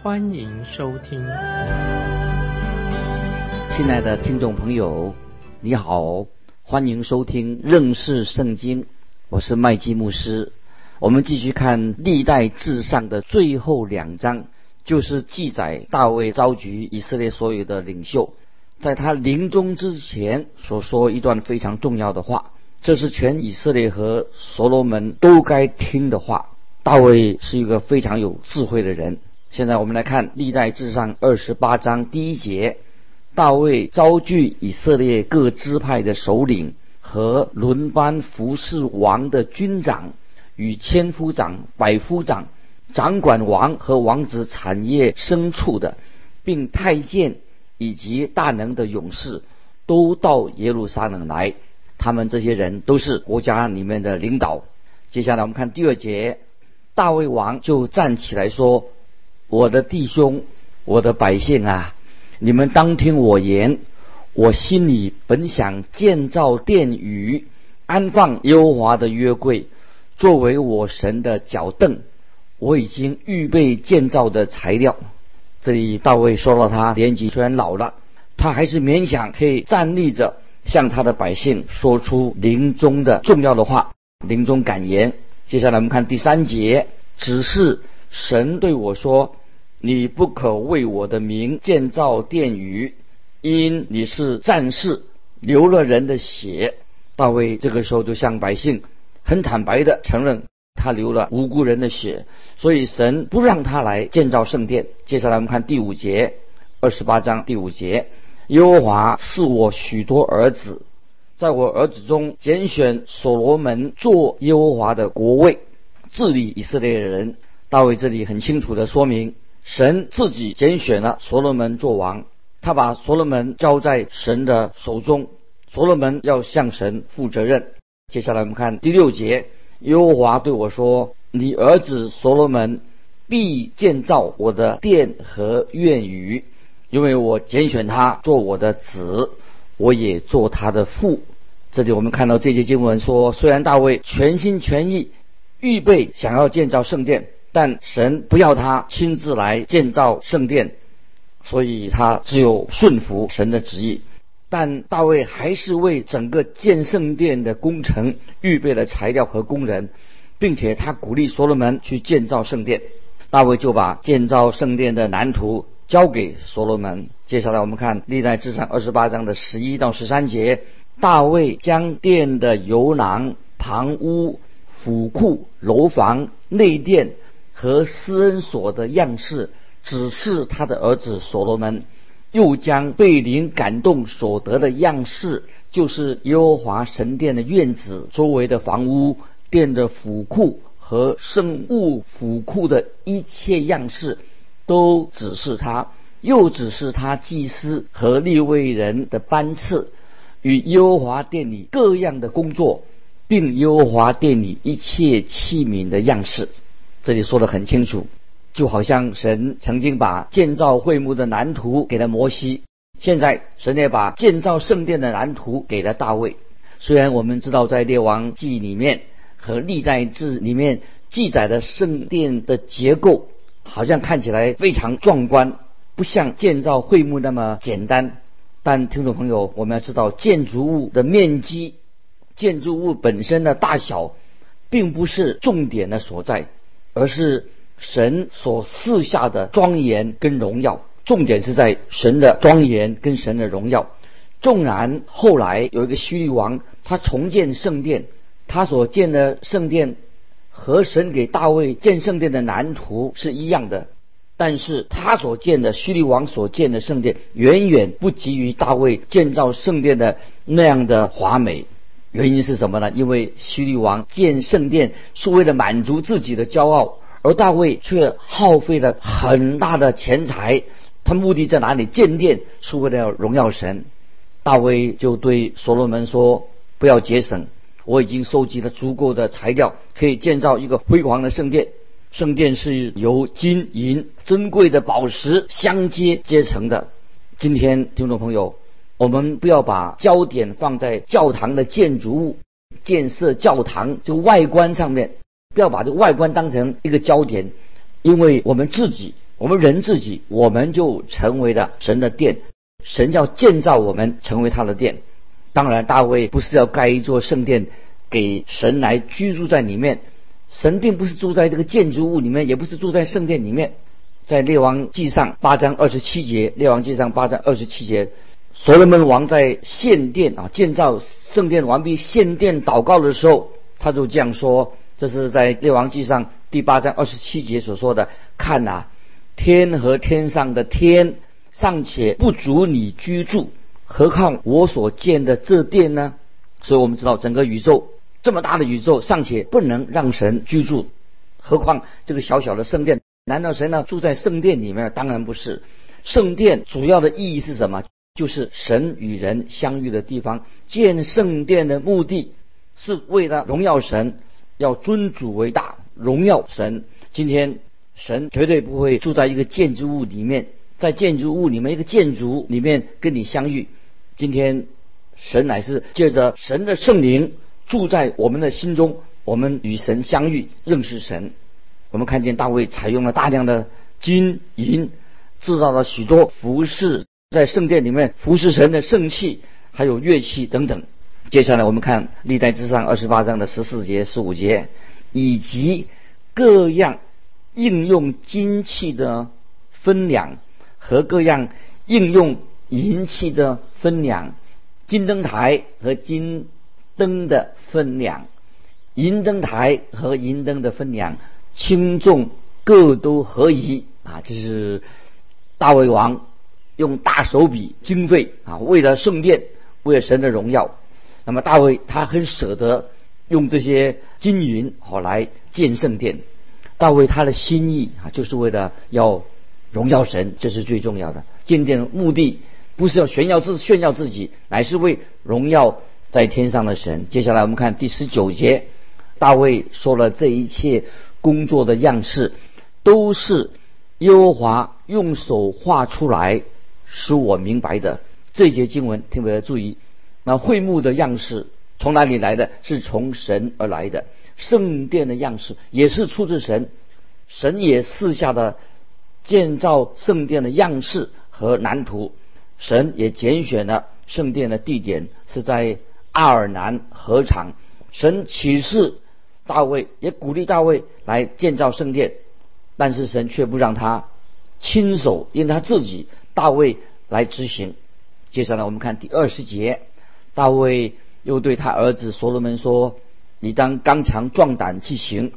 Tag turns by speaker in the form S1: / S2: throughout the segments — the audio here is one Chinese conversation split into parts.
S1: 欢迎收听。
S2: 亲爱的听众朋友，你好，欢迎收听认识圣经，我是麦基牧师。我们继续看历代至上的最后两章，就是记载大卫召集以色列所有的领袖，在他临终之前所说一段非常重要的话，这是全以色列和所罗门都该听的话。大卫是一个非常有智慧的人。现在我们来看历代至上二十八章第一节，大卫召聚以色列各支派的首领和轮班服侍王的军长。与千夫长、百夫长、掌管王和王子产业牲畜的，并太监以及大能的勇士，都到耶路撒冷来。他们这些人都是国家里面的领导。接下来我们看第二节，大卫王就站起来说：“我的弟兄，我的百姓啊，你们当听我言。我心里本想建造殿宇，安放优华的约柜。”作为我神的脚凳，我已经预备建造的材料。这里大卫说了，他年纪虽然老了，他还是勉强可以站立着，向他的百姓说出临终的重要的话、临终感言。接下来我们看第三节，只是神对我说：“你不可为我的名建造殿宇，因你是战士，流了人的血。”大卫这个时候就向百姓。很坦白的承认，他流了无辜人的血，所以神不让他来建造圣殿。接下来我们看第五节，二十八章第五节：耶和华赐我许多儿子，在我儿子中拣选所罗门做耶和华的国位，治理以色列人。大卫这里很清楚的说明，神自己拣选了所罗门做王，他把所罗门交在神的手中，所罗门要向神负责任。接下来我们看第六节，耶和华对我说：“你儿子所罗门必建造我的殿和院宇，因为我拣选他做我的子，我也做他的父。”这里我们看到这节经文说，虽然大卫全心全意预备想要建造圣殿，但神不要他亲自来建造圣殿，所以他只有顺服神的旨意。但大卫还是为整个建圣殿的工程预备了材料和工人，并且他鼓励所罗门去建造圣殿。大卫就把建造圣殿的蓝图交给所罗门。接下来我们看历代志上二十八章的十一到十三节：大卫将殿的游廊、旁屋、府库、楼房、内殿和施恩所的样式指示他的儿子所罗门。又将被灵感动所得的样式，就是耶和华神殿的院子周围的房屋、殿的府库和圣物府库的一切样式，都指示他；又指示他祭司和立位人的班次，与耶和华殿里各样的工作，并耶和华殿里一切器皿的样式。这里说的很清楚。就好像神曾经把建造会幕的蓝图给了摩西，现在神也把建造圣殿的蓝图给了大卫。虽然我们知道在列王记里面和历代志里面记载的圣殿的结构，好像看起来非常壮观，不像建造会幕那么简单。但听众朋友，我们要知道建筑物的面积、建筑物本身的大小，并不是重点的所在，而是。神所赐下的庄严跟荣耀，重点是在神的庄严跟神的荣耀。纵然后来有一个虚利王，他重建圣殿，他所建的圣殿和神给大卫建圣殿的蓝图是一样的，但是他所建的虚利王所建的圣殿远远不及于大卫建造圣殿的那样的华美。原因是什么呢？因为希律王建圣殿是为了满足自己的骄傲。而大卫却耗费了很大的钱财，他目的在哪里？建殿是为了要荣耀神。大卫就对所罗门说：“不要节省，我已经收集了足够的材料，可以建造一个辉煌的圣殿。圣殿是由金银珍贵的宝石相接结成的。今天，听众朋友，我们不要把焦点放在教堂的建筑物、建设教堂这个外观上面，不要把这个外观当成一个焦点，因为我们自己。”我们人自己，我们就成为了神的殿。神要建造我们，成为他的殿。当然，大卫不是要盖一座圣殿给神来居住在里面。神并不是住在这个建筑物里面，也不是住在圣殿里面。在列王记上八章二十七节，列王记上八章二十七节，所罗门王在献殿啊，建造圣殿完毕，献殿祷告的时候，他就这样说：这是在列王记上第八章二十七节所说的。看呐。天和天上的天尚且不足你居住，何况我所建的这殿呢？所以我们知道，整个宇宙这么大的宇宙尚且不能让神居住，何况这个小小的圣殿？难道神呢住在圣殿里面？当然不是。圣殿主要的意义是什么？就是神与人相遇的地方。建圣殿的目的是为了荣耀神，要尊主为大，荣耀神。今天。神绝对不会住在一个建筑物里面，在建筑物里面一个建筑里面跟你相遇。今天，神乃是借着神的圣灵住在我们的心中，我们与神相遇，认识神。我们看见大卫采用了大量的金银，制造了许多服饰，在圣殿里面服侍神的圣器，还有乐器等等。接下来我们看历代之上二十八章的十四节、十五节，以及各样。应用金器的分量和各样应用银器的分量，金灯台和金灯的分量，银灯台和银灯的分量，轻重各都合宜啊！这是大卫王用大手笔经费啊，为了圣殿，为了神的荣耀。那么大卫他很舍得用这些金银好来建圣殿。大卫他的心意啊，就是为了要荣耀神，这是最重要的。建殿的目的不是要炫耀自炫耀自己，乃是为荣耀在天上的神。接下来我们看第十九节，大卫说了这一切工作的样式，都是耶和华用手画出来，使我明白的。这节经文特别注意，那会幕的样式从哪里来的？是从神而来的。圣殿的样式也是出自神，神也赐下的建造圣殿的样式和蓝图，神也拣选了圣殿的地点是在阿尔南河场，神启示大卫，也鼓励大卫来建造圣殿，但是神却不让他亲手，因他自己大卫来执行。接下来我们看第二十节，大卫又对他儿子所罗门说。你当刚强壮胆去行，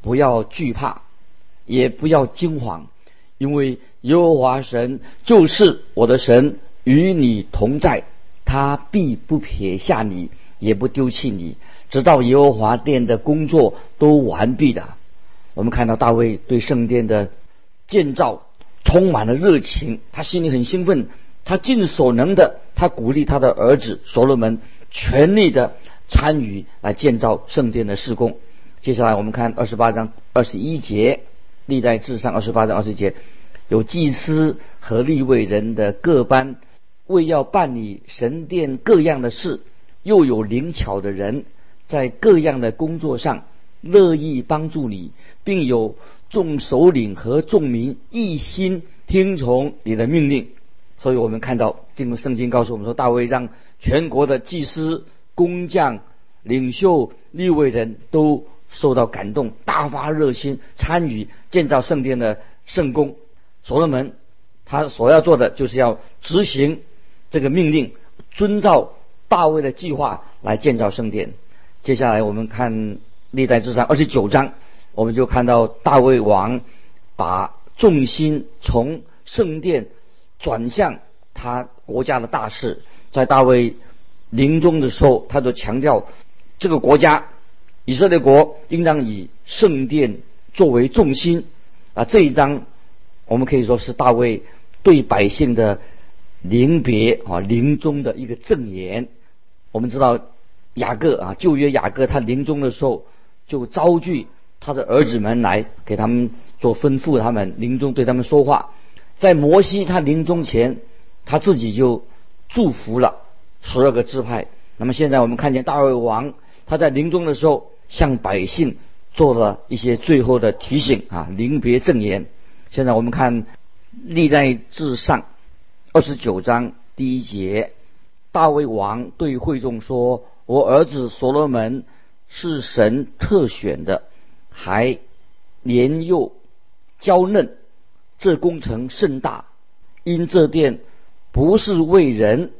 S2: 不要惧怕，也不要惊慌，因为耶和华神就是我的神，与你同在，他必不撇下你，也不丢弃你，直到耶和华殿的工作都完毕的。我们看到大卫对圣殿的建造充满了热情，他心里很兴奋，他尽所能的，他鼓励他的儿子所罗门全力的。参与来建造圣殿的施工。接下来我们看二十八章二十一节，历代至上二十八章二十节，有祭司和立位人的各班，为要办理神殿各样的事，又有灵巧的人在各样的工作上乐意帮助你，并有众首领和众民一心听从你的命令。所以我们看到，经过圣经告诉我们说，大卫让全国的祭司。工匠、领袖、立位人都受到感动，大发热心参与建造圣殿的圣功。所罗门他所要做的就是要执行这个命令，遵照大卫的计划来建造圣殿。接下来我们看历代志上二十九章，我们就看到大卫王把重心从圣殿转向他国家的大事，在大卫。临终的时候，他就强调，这个国家以色列国应当以圣殿作为重心啊。这一章我们可以说是大卫对百姓的临别啊临终的一个赠言。我们知道雅各啊旧约雅各他临终的时候就遭拒他的儿子们来给他们做吩咐，他们临终对他们说话。在摩西他临终前，他自己就祝福了十二个支派。那么现在我们看见大卫王他在临终的时候向百姓做了一些最后的提醒啊临别赠言。现在我们看历在至上二十九章第一节，大卫王对会众说：“我儿子所罗门是神特选的，还年幼娇嫩。”这工程甚大，因这殿不是为人，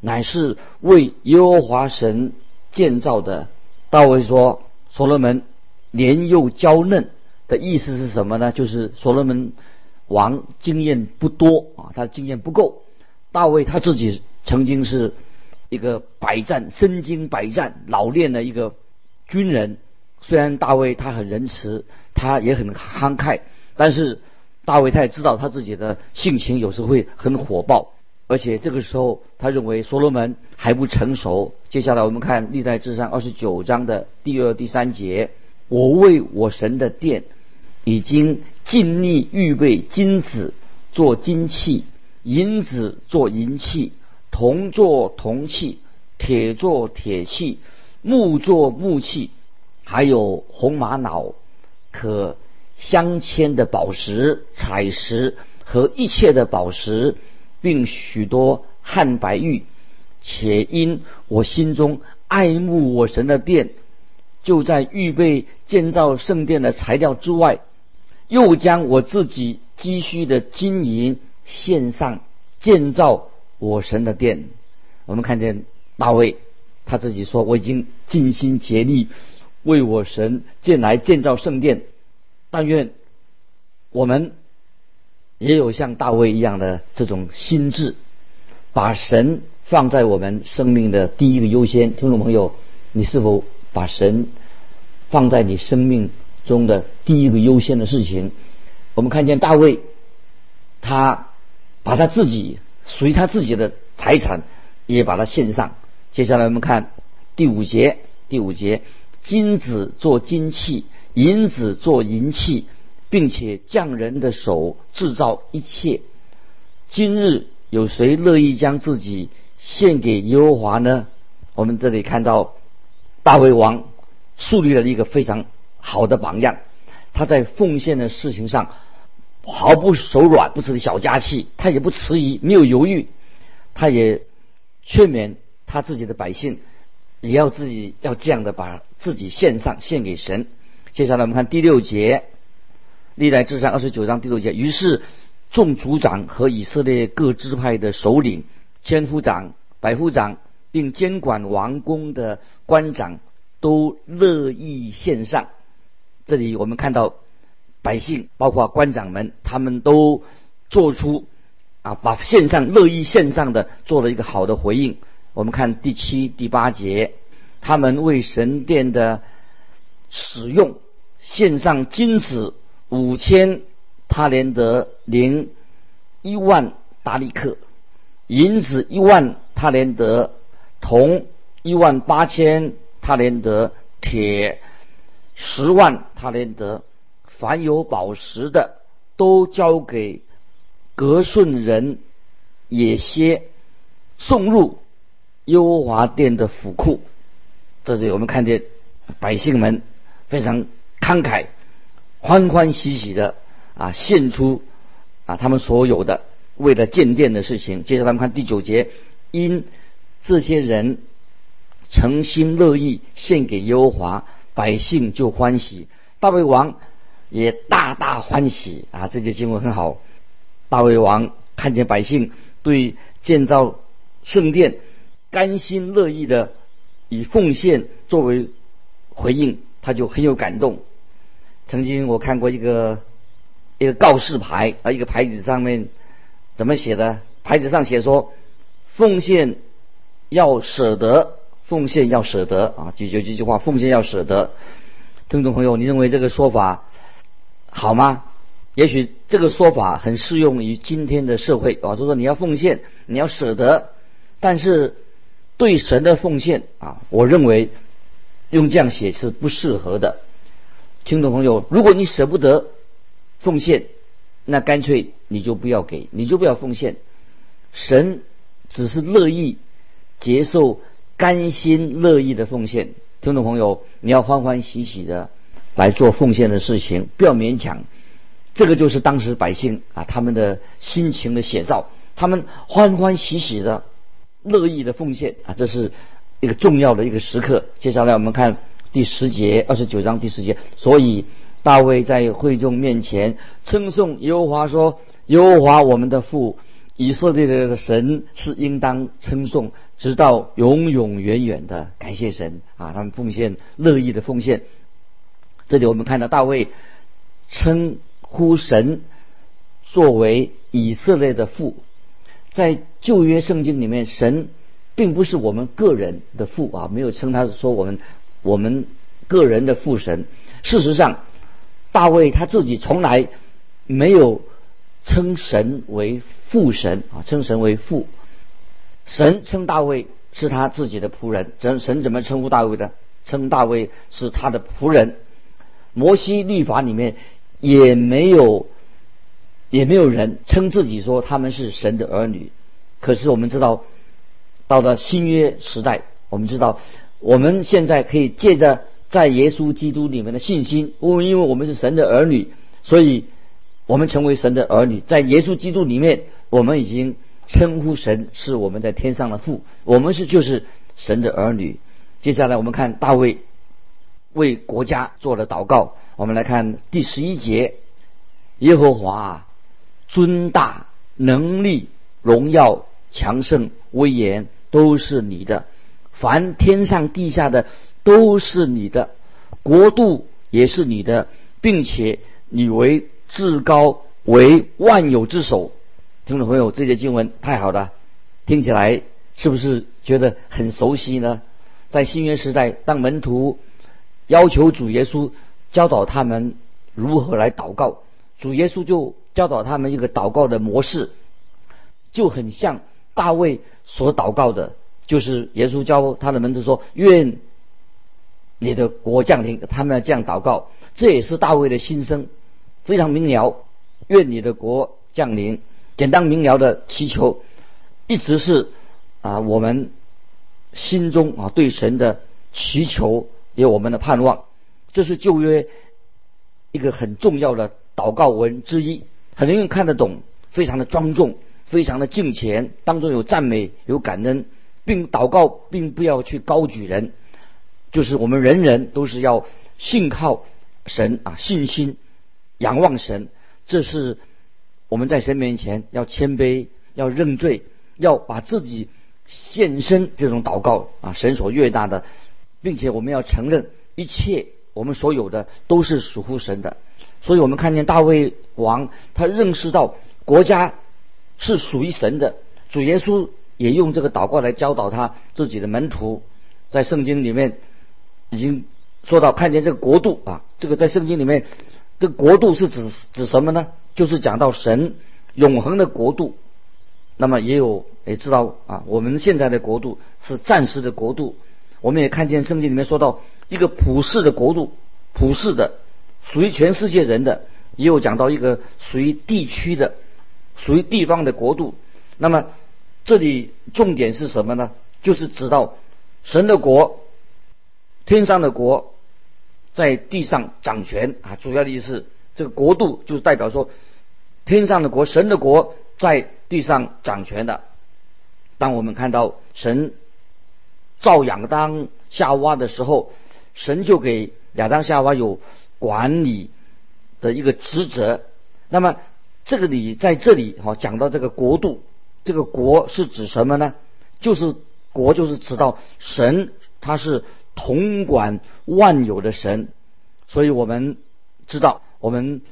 S2: 乃是为耶和华神建造的。大卫说：“所罗门年幼娇嫩的意思是什么呢？就是所罗门王经验不多啊，他经验不够。大卫他自己曾经是一个百战、身经百战、老练的一个军人。虽然大卫他很仁慈，他也很慷慨，但是。”大卫他也知道他自己的性情有时会很火爆，而且这个时候他认为所罗门还不成熟。接下来我们看历代志上二十九章的第二、第三节：我为我神的殿已经尽力预备金子做金器，银子做银器，铜做铜器，铁做铁器，木做木器，还有红玛瑙可。镶嵌的宝石、彩石和一切的宝石，并许多汉白玉，且因我心中爱慕我神的殿，就在预备建造圣殿的材料之外，又将我自己积蓄的金银献上建造我神的殿。我们看见大卫他自己说：“我已经尽心竭力为我神建来建造圣殿。”但愿我们也有像大卫一样的这种心智，把神放在我们生命的第一个优先。听众朋友，你是否把神放在你生命中的第一个优先的事情？我们看见大卫，他把他自己属于他自己的财产也把它献上。接下来我们看第五节，第五节，金子做金器。银子做银器，并且匠人的手制造一切。今日有谁乐意将自己献给耶和华呢？我们这里看到大卫王树立了一个非常好的榜样。他在奉献的事情上毫不手软，不是小家气，他也不迟疑，没有犹豫。他也劝勉他自己的百姓，也要自己要这样的把自己献上，献给神。接下来我们看第六节，历代志上二十九章第六节。于是众族长和以色列各支派的首领、千夫长、百夫长，并监管王宫的官长，都乐意献上。这里我们看到百姓，包括官长们，他们都做出啊，把献上乐意献上的做了一个好的回应。我们看第七、第八节，他们为神殿的使用。献上金子五千他连德零一万达利克，银子一万他连德，铜一万八千他连德，铁十万他连德，凡有宝石的都交给格顺人也歇送入优华殿的府库。这是我们看见百姓们非常。慷慨、欢欢喜喜的啊，献出啊他们所有的为了建殿的事情。接下来我们看第九节，因这些人诚心乐意献给优华，百姓就欢喜。大卫王也大大欢喜啊！这节经文很好。大卫王看见百姓对建造圣殿甘心乐意的以奉献作为回应，他就很有感动。曾经我看过一个一个告示牌啊，一个牌子上面怎么写的？牌子上写说：奉献要舍得，奉献要舍得啊！就就这句话，奉献要舍得。听众朋友，你认为这个说法好吗？也许这个说法很适用于今天的社会啊，就说你要奉献，你要舍得，但是对神的奉献啊，我认为用这样写是不适合的。听众朋友，如果你舍不得奉献，那干脆你就不要给，你就不要奉献。神只是乐意接受甘心乐意的奉献。听众朋友，你要欢欢喜喜的来做奉献的事情，不要勉强。这个就是当时百姓啊他们的心情的写照，他们欢欢喜喜的、乐意的奉献啊，这是一个重要的一个时刻。接下来我们看第十节，二十九章第十节。所以大卫在会众面前称颂耶和华说：“耶和华我们的父，以色列的神是应当称颂，直到永永远远的。”感谢神啊！他们奉献乐意的奉献。这里我们看到大卫称。呼神作为以色列的父，在旧约圣经里面，神并不是我们个人的父啊，没有称他说我们我们个人的父神。事实上，大卫他自己从来没有称神为父神啊，称神为父。神称大卫是他自己的仆人，神神怎么称呼大卫的？称大卫是他的仆人。摩西律法里面。也没有，也没有人称自己说他们是神的儿女。可是我们知道，到了新约时代，我们知道，我们现在可以借着在耶稣基督里面的信心，因为因为我们是神的儿女，所以我们成为神的儿女。在耶稣基督里面，我们已经称呼神是我们在天上的父，我们是就是神的儿女。接下来我们看大卫。为国家做了祷告。我们来看第十一节：耶和华尊大能力、荣耀、强盛、威严都是你的，凡天上地下的都是你的，国度也是你的，并且你为至高，为万有之首。听众朋友，这节经文太好了，听起来是不是觉得很熟悉呢？在新约时代，当门徒。要求主耶稣教导他们如何来祷告，主耶稣就教导他们一个祷告的模式，就很像大卫所祷告的，就是耶稣教他的门徒说：“愿你的国降临。”他们要这样祷告，这也是大卫的心声，非常明了。愿你的国降临，简单明了的祈求，一直是啊我们心中啊对神的祈求。也有我们的盼望，这是旧约一个很重要的祷告文之一，很容易看得懂，非常的庄重，非常的敬虔，当中有赞美，有感恩，并祷告，并不要去高举人，就是我们人人都是要信靠神啊，信心仰望神，这是我们在神面前要谦卑，要认罪，要把自己献身，这种祷告啊，神所悦纳的。并且我们要承认，一切我们所有的都是属乎神的。所以我们看见大卫王，他认识到国家是属于神的。主耶稣也用这个祷告来教导他自己的门徒，在圣经里面已经说到，看见这个国度啊，这个在圣经里面，这个国度是指指什么呢？就是讲到神永恒的国度。那么也有也知道啊，我们现在的国度是暂时的国度。我们也看见圣经里面说到一个普世的国度，普世的，属于全世界人的；也有讲到一个属于地区的，属于地方的国度。那么这里重点是什么呢？就是指到神的国，天上的国，在地上掌权啊。主要的意思，这个国度就是代表说，天上的国，神的国在地上掌权的。当我们看到神。造亚当夏娃的时候，神就给亚当夏娃有管理的一个职责。那么这个里在这里哈讲到这个国度，这个国是指什么呢？就是国就是指到神，他是统管万有的神。所以我们知道我们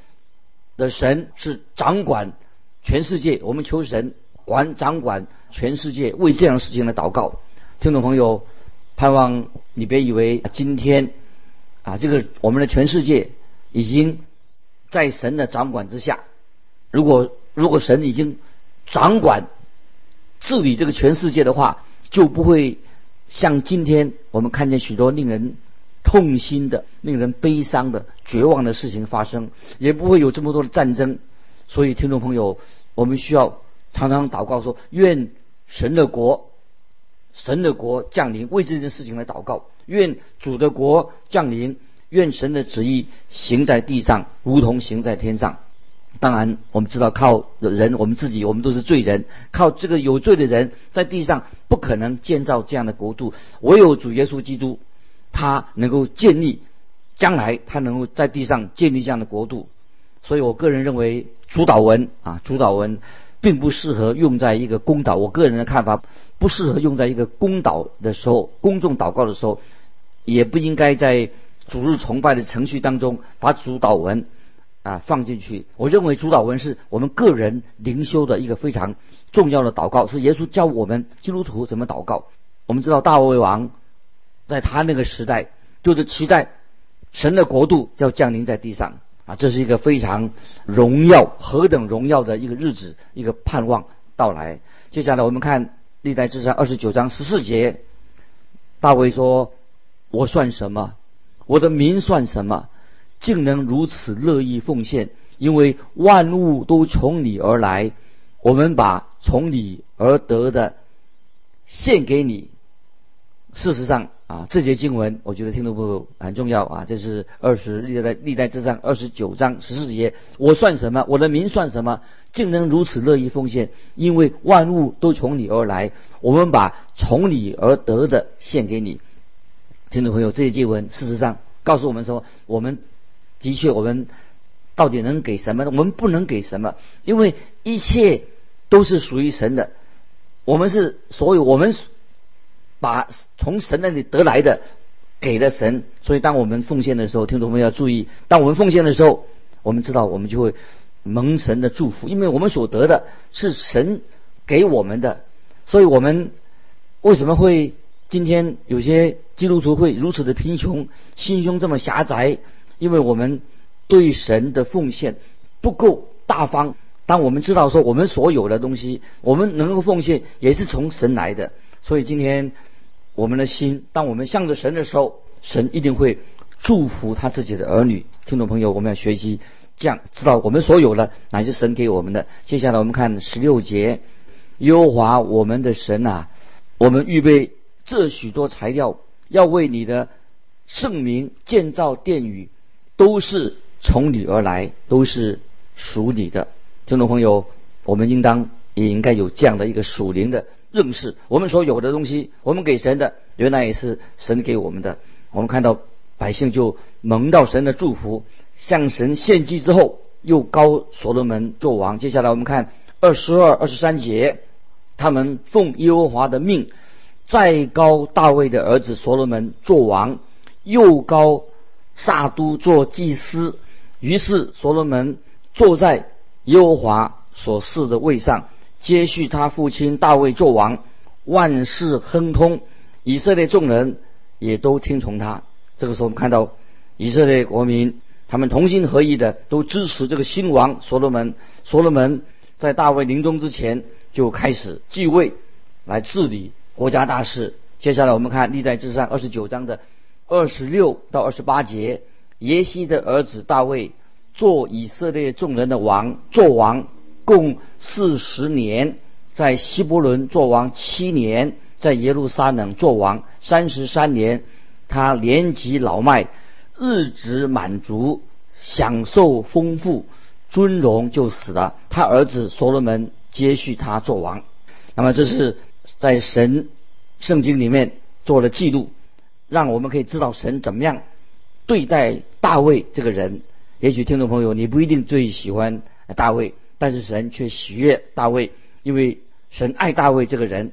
S2: 的神是掌管全世界，我们求神管掌管全世界，为这样事情来祷告。听众朋友，盼望你别以为今天啊，这个我们的全世界已经在神的掌管之下。如果如果神已经掌管治理这个全世界的话，就不会像今天我们看见许多令人痛心的、令人悲伤的、绝望的事情发生，也不会有这么多的战争。所以，听众朋友，我们需要常常祷告说：愿神的国、神的国降临，为这件事情来祷告；愿主的国降临，愿神的旨意行在地上，如同行在天上。当然，我们知道靠人，我们自己，我们都是罪人，靠这个有罪的人，在地上不可能建造这样的国度。唯有主耶稣基督，他能够建立，将来他能够在地上建立这样的国度。所以我个人认为。主导文啊，主导文并不适合用在一个公祷。我个人的看法，不适合用在一个公祷的时候，公众祷告的时候，也不应该在主日崇拜的程序当中把主导文啊放进去。我认为主导文是我们个人灵修的一个非常重要的祷告，是耶稣教我们基督徒怎么祷告。我们知道大卫王在他那个时代，就是期待神的国度要降临在地上。啊，这是一个非常荣耀、何等荣耀的一个日子，一个盼望到来。接下来我们看历代志上二十九章十四节，大卫说：“我算什么？我的名算什么？竟能如此乐意奉献？因为万物都从你而来，我们把从你而得的献给你。事实上。”啊，这节经文我觉得听众朋友很重要啊！这是二十历代历代之上二十九章十四节，我算什么？我的名算什么？竟能如此乐意奉献？因为万物都从你而来，我们把从你而得的献给你。听众朋友，这些经文事实上告诉我们说，我们的确我们到底能给什么？我们不能给什么？因为一切都是属于神的，我们是所有我们。把从神那里得来的给了神，所以当我们奉献的时候，听众朋友要注意，当我们奉献的时候，我们知道我们就会蒙神的祝福，因为我们所得的是神给我们的，所以我们为什么会今天有些基督徒会如此的贫穷，心胸这么狭窄？因为我们对神的奉献不够大方。当我们知道说我们所有的东西，我们能够奉献也是从神来的。所以今天，我们的心，当我们向着神的时候，神一定会祝福他自己的儿女。听众朋友，我们要学习这样，知道我们所有的乃是神给我们的。接下来我们看十六节，优华我们的神啊，我们预备这许多材料，要为你的圣名建造殿宇，都是从你而来，都是属你的。听众朋友，我们应当也应该有这样的一个属灵的。认识我们所有的东西，我们给神的原来也是神给我们的。我们看到百姓就蒙到神的祝福，向神献祭之后，又高所罗门做王。接下来我们看二十二、二十三节，他们奉耶和华的命，再高大卫的儿子所罗门做王，又高撒都做祭司。于是所罗门坐在耶和华所赐的位上。接续他父亲大卫做王，万事亨通，以色列众人也都听从他。这个时候，我们看到以色列国民他们同心合意的都支持这个新王所罗门。所罗门在大卫临终之前就开始继位，来治理国家大事。接下来我们看历代志上二十九章的二十六到二十八节，耶西的儿子大卫做以色列众人的王，做王。共四十年，在希伯伦做王七年，在耶路撒冷做王三十三年。他年纪老迈，日子满足，享受丰富，尊荣就死了。他儿子所罗门接续他做王。那么这是在神圣经里面做了记录，让我们可以知道神怎么样对待大卫这个人。也许听众朋友你不一定最喜欢大卫。但是神却喜悦大卫，因为神爱大卫这个人，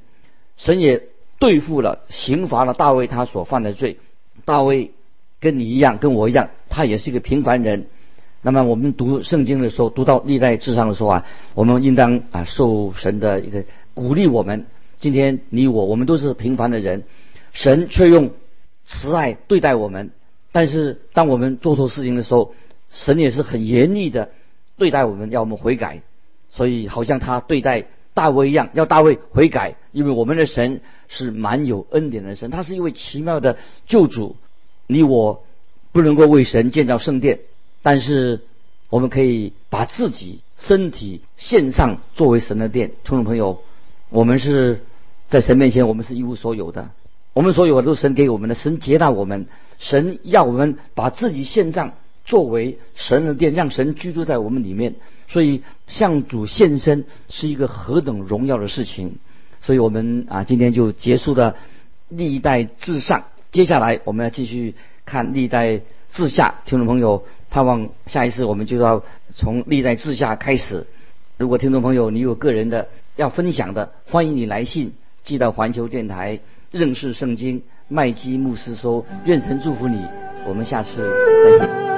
S2: 神也对付了、刑罚了大卫他所犯的罪。大卫跟你一样，跟我一样，他也是一个平凡人。那么我们读圣经的时候，读到历代至上的时候啊，我们应当啊受神的一个鼓励。我们今天你我，我们都是平凡的人，神却用慈爱对待我们。但是当我们做错事情的时候，神也是很严厉的对待我们，要我们悔改。所以好像他对待大卫一样，要大卫悔改，因为我们的神是蛮有恩典的神，他是一位奇妙的救主。你我不能够为神建造圣殿，但是我们可以把自己身体献上作为神的殿。听众朋友，我们是在神面前，我们是一无所有的，我们所有的都是神给我们的，神接纳我们，神要我们把自己献上作为神的殿，让神居住在我们里面。所以向主献身是一个何等荣耀的事情，所以我们啊今天就结束了历代至上，接下来我们要继续看历代至下。听众朋友，盼望下一次我们就要从历代至下开始。如果听众朋友你有个人的要分享的，欢迎你来信寄到环球电台认识圣经麦基牧师说，愿神祝福你，我们下次再见。